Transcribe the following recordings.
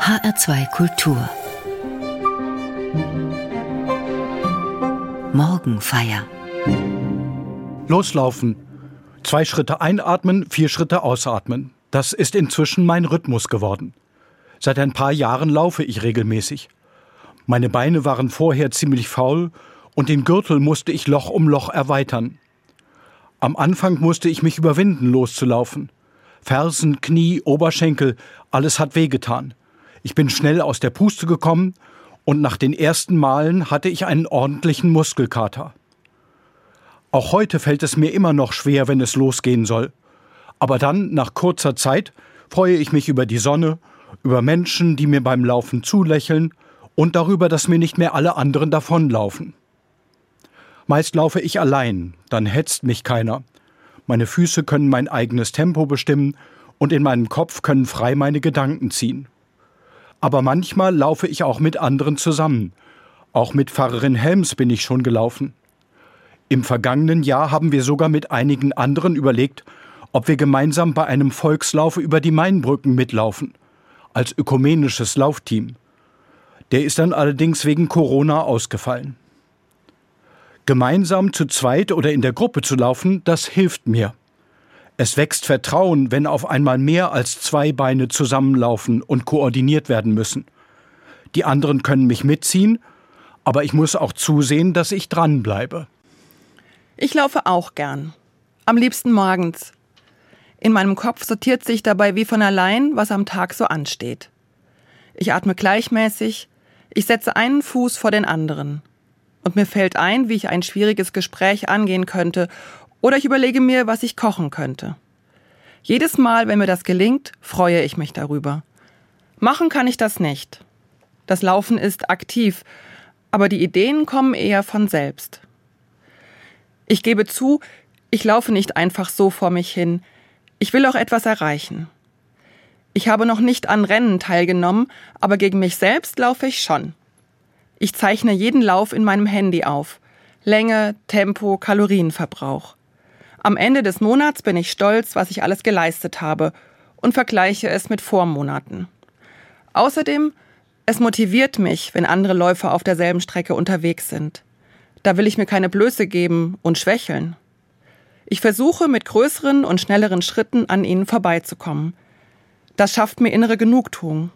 HR2 Kultur Morgenfeier Loslaufen. Zwei Schritte einatmen, vier Schritte ausatmen. Das ist inzwischen mein Rhythmus geworden. Seit ein paar Jahren laufe ich regelmäßig. Meine Beine waren vorher ziemlich faul und den Gürtel musste ich Loch um Loch erweitern. Am Anfang musste ich mich überwinden, loszulaufen. Fersen, Knie, Oberschenkel, alles hat wehgetan. Ich bin schnell aus der Puste gekommen und nach den ersten Malen hatte ich einen ordentlichen Muskelkater. Auch heute fällt es mir immer noch schwer, wenn es losgehen soll. Aber dann, nach kurzer Zeit, freue ich mich über die Sonne, über Menschen, die mir beim Laufen zulächeln und darüber, dass mir nicht mehr alle anderen davonlaufen. Meist laufe ich allein, dann hetzt mich keiner. Meine Füße können mein eigenes Tempo bestimmen und in meinem Kopf können frei meine Gedanken ziehen. Aber manchmal laufe ich auch mit anderen zusammen. Auch mit Pfarrerin Helms bin ich schon gelaufen. Im vergangenen Jahr haben wir sogar mit einigen anderen überlegt, ob wir gemeinsam bei einem Volkslauf über die Mainbrücken mitlaufen, als ökumenisches Laufteam. Der ist dann allerdings wegen Corona ausgefallen. Gemeinsam zu zweit oder in der Gruppe zu laufen, das hilft mir. Es wächst Vertrauen, wenn auf einmal mehr als zwei Beine zusammenlaufen und koordiniert werden müssen. Die anderen können mich mitziehen, aber ich muss auch zusehen, dass ich dranbleibe. Ich laufe auch gern. Am liebsten morgens. In meinem Kopf sortiert sich dabei wie von allein, was am Tag so ansteht. Ich atme gleichmäßig, ich setze einen Fuß vor den anderen. Und mir fällt ein, wie ich ein schwieriges Gespräch angehen könnte oder ich überlege mir, was ich kochen könnte. Jedes Mal, wenn mir das gelingt, freue ich mich darüber. Machen kann ich das nicht. Das Laufen ist aktiv, aber die Ideen kommen eher von selbst. Ich gebe zu, ich laufe nicht einfach so vor mich hin. Ich will auch etwas erreichen. Ich habe noch nicht an Rennen teilgenommen, aber gegen mich selbst laufe ich schon. Ich zeichne jeden Lauf in meinem Handy auf. Länge, Tempo, Kalorienverbrauch. Am Ende des Monats bin ich stolz, was ich alles geleistet habe und vergleiche es mit Vormonaten. Außerdem, es motiviert mich, wenn andere Läufer auf derselben Strecke unterwegs sind. Da will ich mir keine Blöße geben und schwächeln. Ich versuche mit größeren und schnelleren Schritten an ihnen vorbeizukommen. Das schafft mir innere Genugtuung.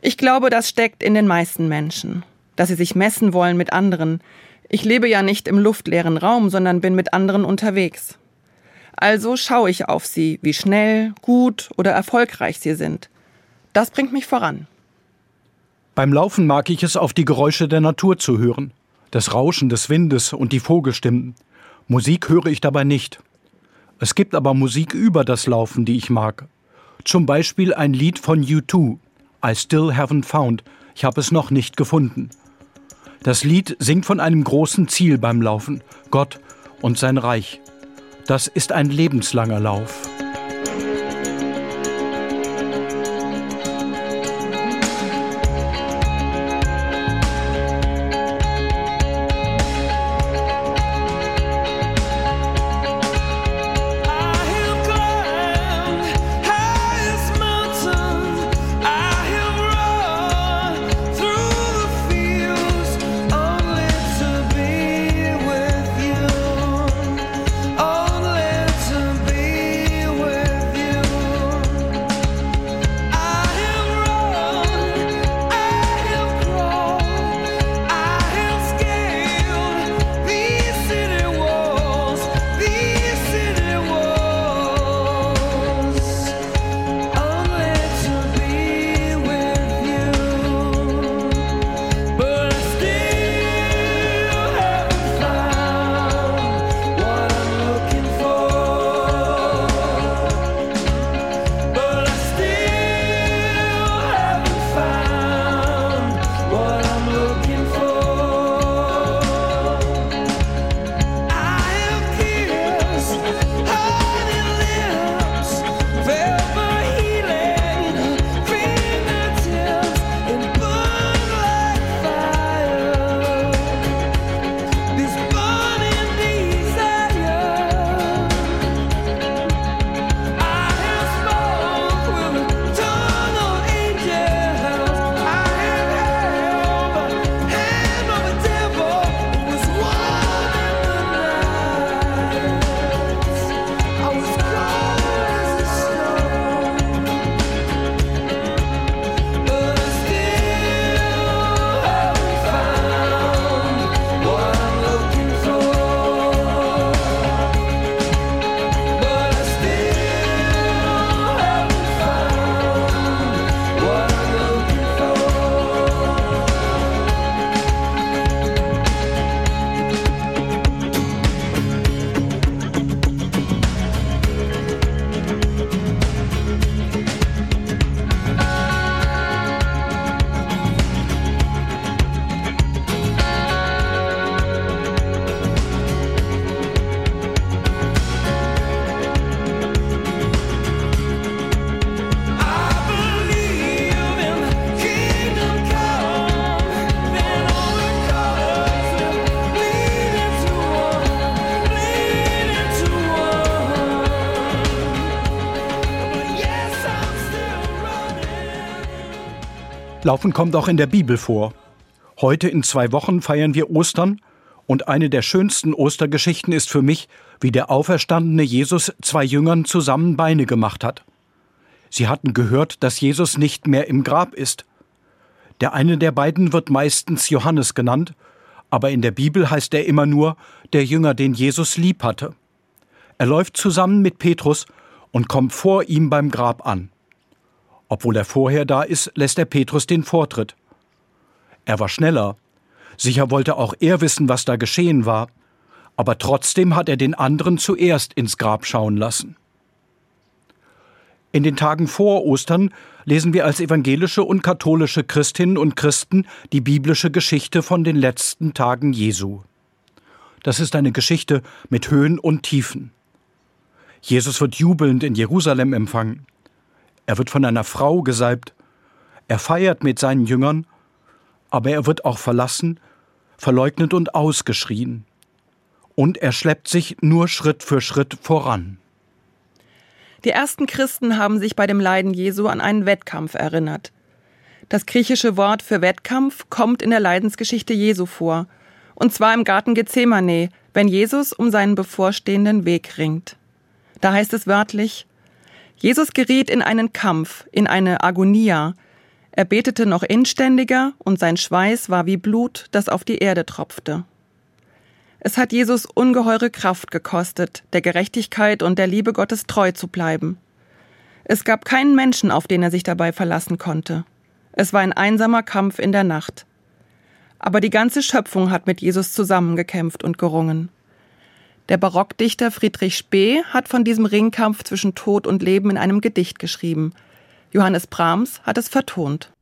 Ich glaube, das steckt in den meisten Menschen, dass sie sich messen wollen mit anderen, ich lebe ja nicht im luftleeren Raum, sondern bin mit anderen unterwegs. Also schaue ich auf sie, wie schnell, gut oder erfolgreich sie sind. Das bringt mich voran. Beim Laufen mag ich es, auf die Geräusche der Natur zu hören. Das Rauschen des Windes und die Vogelstimmen. Musik höre ich dabei nicht. Es gibt aber Musik über das Laufen, die ich mag. Zum Beispiel ein Lied von U2, I Still Haven't Found. Ich habe es noch nicht gefunden. Das Lied singt von einem großen Ziel beim Laufen, Gott und sein Reich. Das ist ein lebenslanger Lauf. Laufen kommt auch in der Bibel vor. Heute in zwei Wochen feiern wir Ostern und eine der schönsten Ostergeschichten ist für mich, wie der auferstandene Jesus zwei Jüngern zusammen Beine gemacht hat. Sie hatten gehört, dass Jesus nicht mehr im Grab ist. Der eine der beiden wird meistens Johannes genannt, aber in der Bibel heißt er immer nur der Jünger, den Jesus lieb hatte. Er läuft zusammen mit Petrus und kommt vor ihm beim Grab an. Obwohl er vorher da ist, lässt er Petrus den Vortritt. Er war schneller. Sicher wollte auch er wissen, was da geschehen war, aber trotzdem hat er den anderen zuerst ins Grab schauen lassen. In den Tagen vor Ostern lesen wir als evangelische und katholische Christinnen und Christen die biblische Geschichte von den letzten Tagen Jesu. Das ist eine Geschichte mit Höhen und Tiefen. Jesus wird jubelnd in Jerusalem empfangen. Er wird von einer Frau gesalbt. Er feiert mit seinen Jüngern, aber er wird auch verlassen, verleugnet und ausgeschrien. Und er schleppt sich nur Schritt für Schritt voran. Die ersten Christen haben sich bei dem Leiden Jesu an einen Wettkampf erinnert. Das griechische Wort für Wettkampf kommt in der Leidensgeschichte Jesu vor, und zwar im Garten Gethsemane, wenn Jesus um seinen bevorstehenden Weg ringt. Da heißt es wörtlich, Jesus geriet in einen Kampf, in eine Agonia. Er betete noch inständiger und sein Schweiß war wie Blut, das auf die Erde tropfte. Es hat Jesus ungeheure Kraft gekostet, der Gerechtigkeit und der Liebe Gottes treu zu bleiben. Es gab keinen Menschen, auf den er sich dabei verlassen konnte. Es war ein einsamer Kampf in der Nacht. Aber die ganze Schöpfung hat mit Jesus zusammengekämpft und gerungen. Der Barockdichter Friedrich Spee hat von diesem Ringkampf zwischen Tod und Leben in einem Gedicht geschrieben. Johannes Brahms hat es vertont.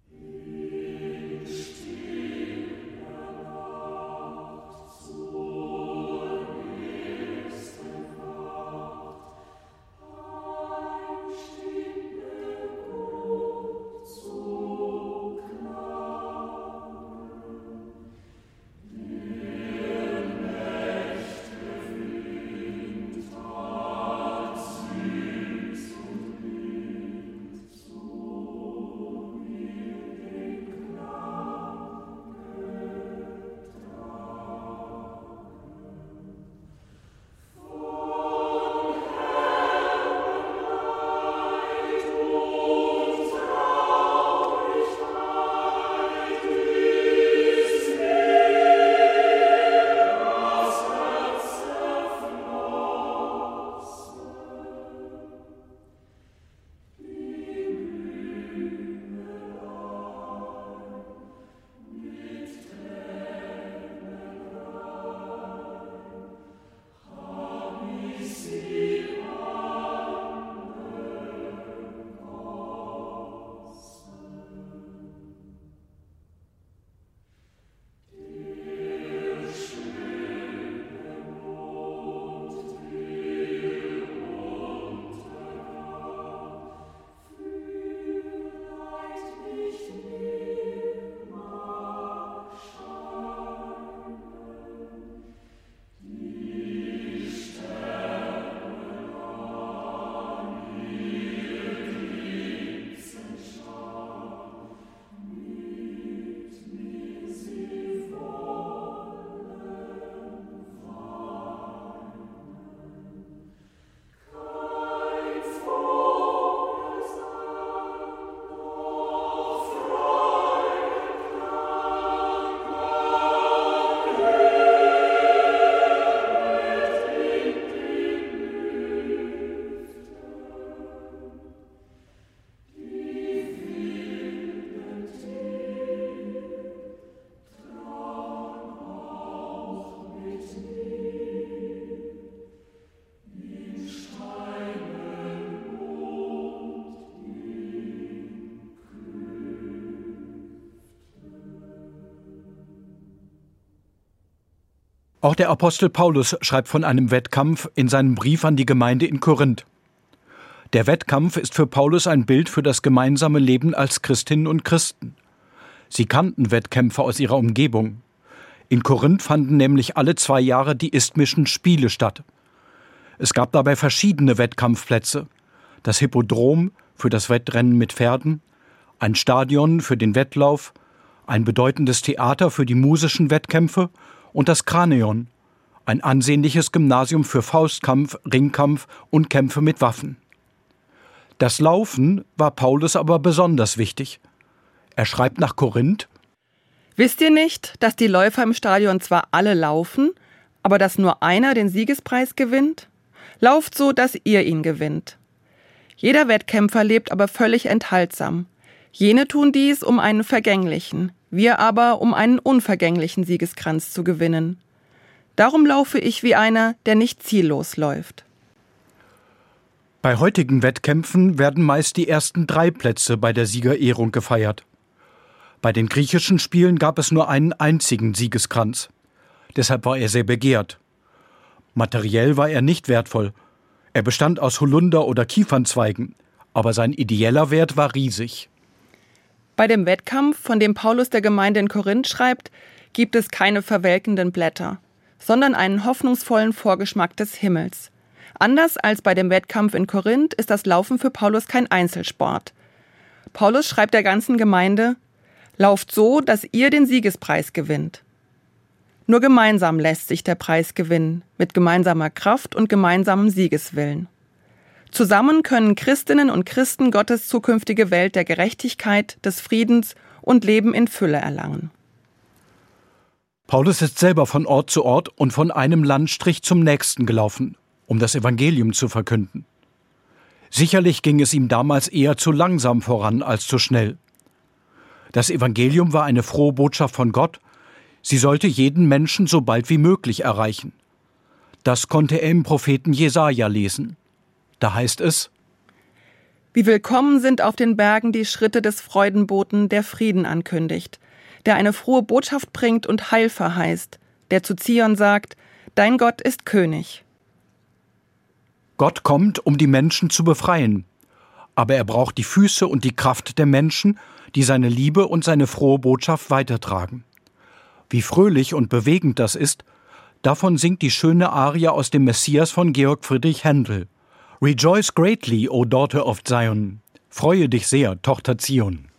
Auch der Apostel Paulus schreibt von einem Wettkampf in seinem Brief an die Gemeinde in Korinth. Der Wettkampf ist für Paulus ein Bild für das gemeinsame Leben als Christinnen und Christen. Sie kannten Wettkämpfe aus ihrer Umgebung. In Korinth fanden nämlich alle zwei Jahre die Isthmischen Spiele statt. Es gab dabei verschiedene Wettkampfplätze. Das Hippodrom für das Wettrennen mit Pferden, ein Stadion für den Wettlauf, ein bedeutendes Theater für die musischen Wettkämpfe und das Kranion, ein ansehnliches Gymnasium für Faustkampf, Ringkampf und Kämpfe mit Waffen. Das Laufen war Paulus aber besonders wichtig. Er schreibt nach Korinth Wisst ihr nicht, dass die Läufer im Stadion zwar alle laufen, aber dass nur einer den Siegespreis gewinnt? Lauft so, dass ihr ihn gewinnt. Jeder Wettkämpfer lebt aber völlig enthaltsam. Jene tun dies, um einen vergänglichen, wir aber, um einen unvergänglichen Siegeskranz zu gewinnen. Darum laufe ich wie einer, der nicht ziellos läuft. Bei heutigen Wettkämpfen werden meist die ersten drei Plätze bei der Siegerehrung gefeiert. Bei den griechischen Spielen gab es nur einen einzigen Siegeskranz. Deshalb war er sehr begehrt. Materiell war er nicht wertvoll. Er bestand aus Holunder- oder Kiefernzweigen, aber sein ideeller Wert war riesig. Bei dem Wettkampf, von dem Paulus der Gemeinde in Korinth schreibt, gibt es keine verwelkenden Blätter, sondern einen hoffnungsvollen Vorgeschmack des Himmels. Anders als bei dem Wettkampf in Korinth ist das Laufen für Paulus kein Einzelsport. Paulus schreibt der ganzen Gemeinde, Lauft so, dass ihr den Siegespreis gewinnt. Nur gemeinsam lässt sich der Preis gewinnen, mit gemeinsamer Kraft und gemeinsamem Siegeswillen. Zusammen können Christinnen und Christen Gottes zukünftige Welt der Gerechtigkeit, des Friedens und Leben in Fülle erlangen. Paulus ist selber von Ort zu Ort und von einem Landstrich zum nächsten gelaufen, um das Evangelium zu verkünden. Sicherlich ging es ihm damals eher zu langsam voran als zu schnell. Das Evangelium war eine frohe Botschaft von Gott, sie sollte jeden Menschen so bald wie möglich erreichen. Das konnte er im Propheten Jesaja lesen. Da heißt es: Wie willkommen sind auf den Bergen die Schritte des Freudenboten, der Frieden ankündigt, der eine frohe Botschaft bringt und Heil verheißt, der zu Zion sagt: Dein Gott ist König. Gott kommt, um die Menschen zu befreien, aber er braucht die Füße und die Kraft der Menschen, die seine Liebe und seine frohe Botschaft weitertragen. Wie fröhlich und bewegend das ist, davon singt die schöne Arie aus dem Messias von Georg Friedrich Händel. Rejoice greatly, O daughter of Zion. Freue dich sehr, Tochter Zion.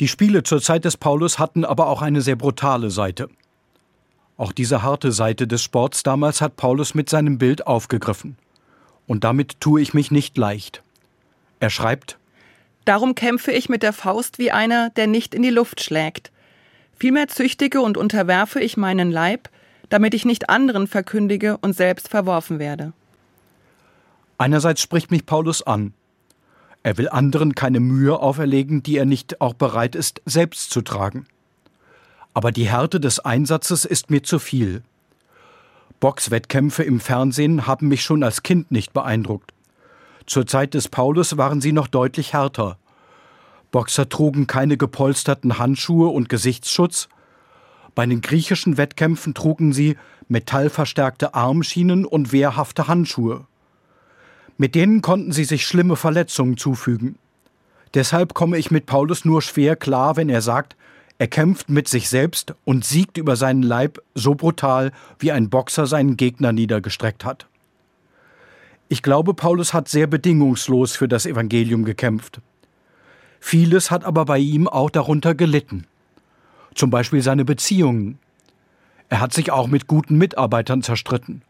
Die Spiele zur Zeit des Paulus hatten aber auch eine sehr brutale Seite. Auch diese harte Seite des Sports damals hat Paulus mit seinem Bild aufgegriffen. Und damit tue ich mich nicht leicht. Er schreibt Darum kämpfe ich mit der Faust wie einer, der nicht in die Luft schlägt. Vielmehr züchtige und unterwerfe ich meinen Leib, damit ich nicht anderen verkündige und selbst verworfen werde. Einerseits spricht mich Paulus an, er will anderen keine Mühe auferlegen, die er nicht auch bereit ist, selbst zu tragen. Aber die Härte des Einsatzes ist mir zu viel. Boxwettkämpfe im Fernsehen haben mich schon als Kind nicht beeindruckt. Zur Zeit des Paulus waren sie noch deutlich härter. Boxer trugen keine gepolsterten Handschuhe und Gesichtsschutz. Bei den griechischen Wettkämpfen trugen sie metallverstärkte Armschienen und wehrhafte Handschuhe. Mit denen konnten sie sich schlimme Verletzungen zufügen. Deshalb komme ich mit Paulus nur schwer klar, wenn er sagt, er kämpft mit sich selbst und siegt über seinen Leib so brutal, wie ein Boxer seinen Gegner niedergestreckt hat. Ich glaube, Paulus hat sehr bedingungslos für das Evangelium gekämpft. Vieles hat aber bei ihm auch darunter gelitten. Zum Beispiel seine Beziehungen. Er hat sich auch mit guten Mitarbeitern zerstritten.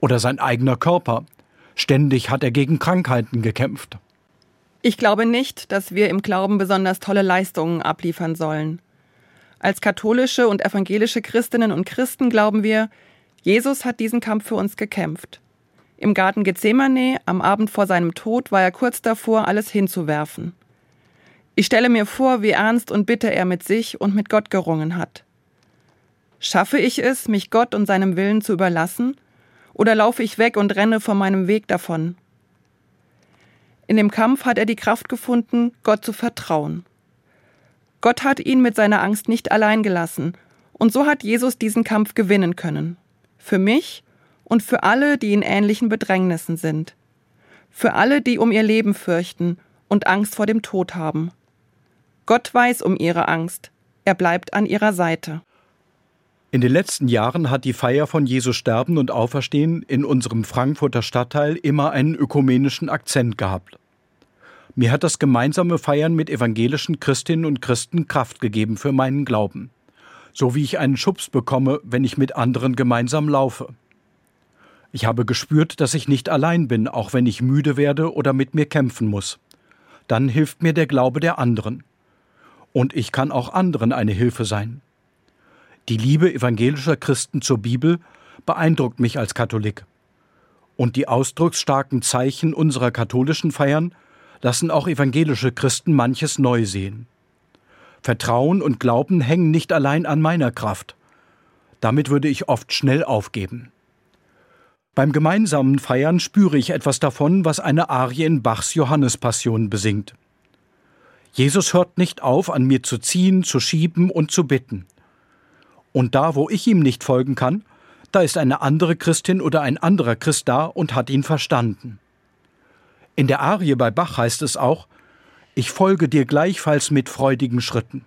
Oder sein eigener Körper. Ständig hat er gegen Krankheiten gekämpft. Ich glaube nicht, dass wir im Glauben besonders tolle Leistungen abliefern sollen. Als katholische und evangelische Christinnen und Christen glauben wir, Jesus hat diesen Kampf für uns gekämpft. Im Garten Gethsemane, am Abend vor seinem Tod, war er kurz davor, alles hinzuwerfen. Ich stelle mir vor, wie ernst und bitter er mit sich und mit Gott gerungen hat. Schaffe ich es, mich Gott und seinem Willen zu überlassen oder laufe ich weg und renne von meinem Weg davon? In dem Kampf hat er die Kraft gefunden, Gott zu vertrauen. Gott hat ihn mit seiner Angst nicht allein gelassen, und so hat Jesus diesen Kampf gewinnen können. Für mich und für alle, die in ähnlichen Bedrängnissen sind. Für alle, die um ihr Leben fürchten und Angst vor dem Tod haben. Gott weiß um ihre Angst. Er bleibt an ihrer Seite. In den letzten Jahren hat die Feier von Jesu Sterben und Auferstehen in unserem Frankfurter Stadtteil immer einen ökumenischen Akzent gehabt. Mir hat das gemeinsame Feiern mit evangelischen Christinnen und Christen Kraft gegeben für meinen Glauben, so wie ich einen Schubs bekomme, wenn ich mit anderen gemeinsam laufe. Ich habe gespürt, dass ich nicht allein bin, auch wenn ich müde werde oder mit mir kämpfen muss. Dann hilft mir der Glaube der anderen. Und ich kann auch anderen eine Hilfe sein. Die Liebe evangelischer Christen zur Bibel beeindruckt mich als Katholik. Und die ausdrucksstarken Zeichen unserer katholischen Feiern lassen auch evangelische Christen manches neu sehen. Vertrauen und Glauben hängen nicht allein an meiner Kraft. Damit würde ich oft schnell aufgeben. Beim gemeinsamen Feiern spüre ich etwas davon, was eine Arie in Bachs Johannespassion besingt. Jesus hört nicht auf, an mir zu ziehen, zu schieben und zu bitten. Und da, wo ich ihm nicht folgen kann, da ist eine andere Christin oder ein anderer Christ da und hat ihn verstanden. In der Arie bei Bach heißt es auch, ich folge dir gleichfalls mit freudigen Schritten.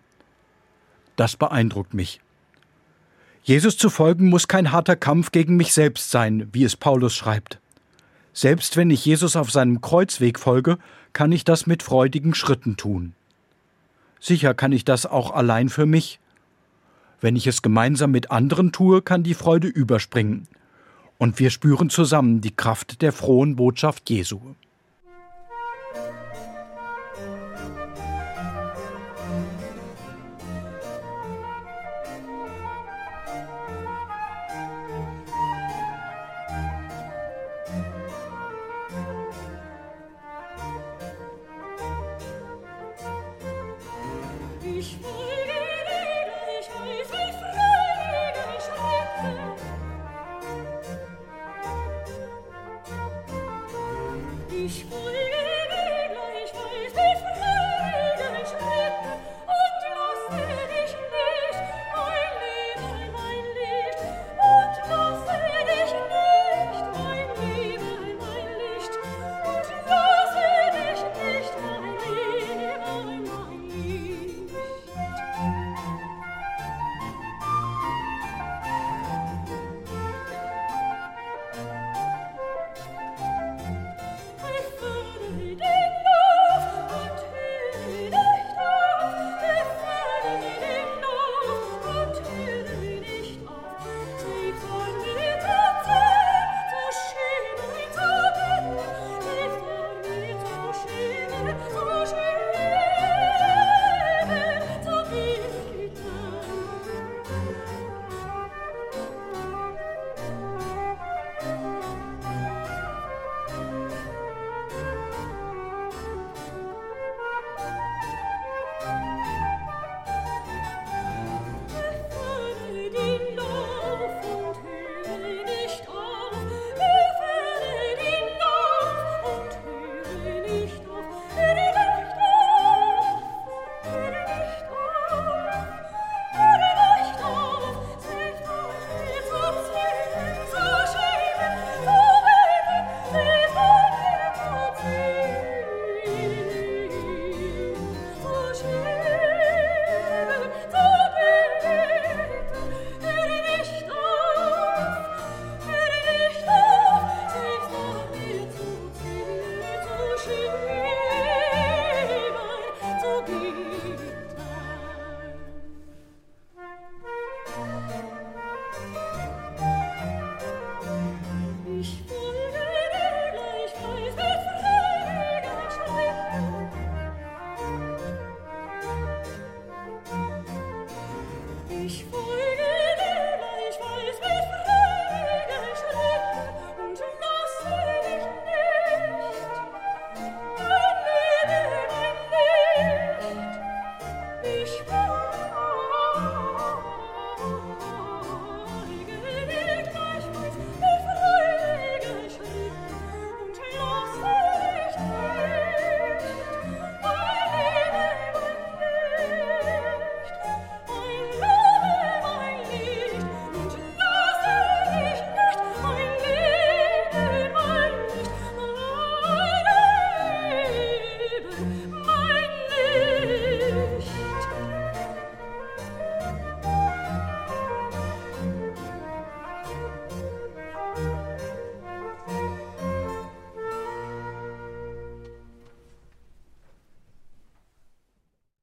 Das beeindruckt mich. Jesus zu folgen muss kein harter Kampf gegen mich selbst sein, wie es Paulus schreibt. Selbst wenn ich Jesus auf seinem Kreuzweg folge, kann ich das mit freudigen Schritten tun. Sicher kann ich das auch allein für mich, wenn ich es gemeinsam mit anderen tue, kann die Freude überspringen. Und wir spüren zusammen die Kraft der frohen Botschaft Jesu.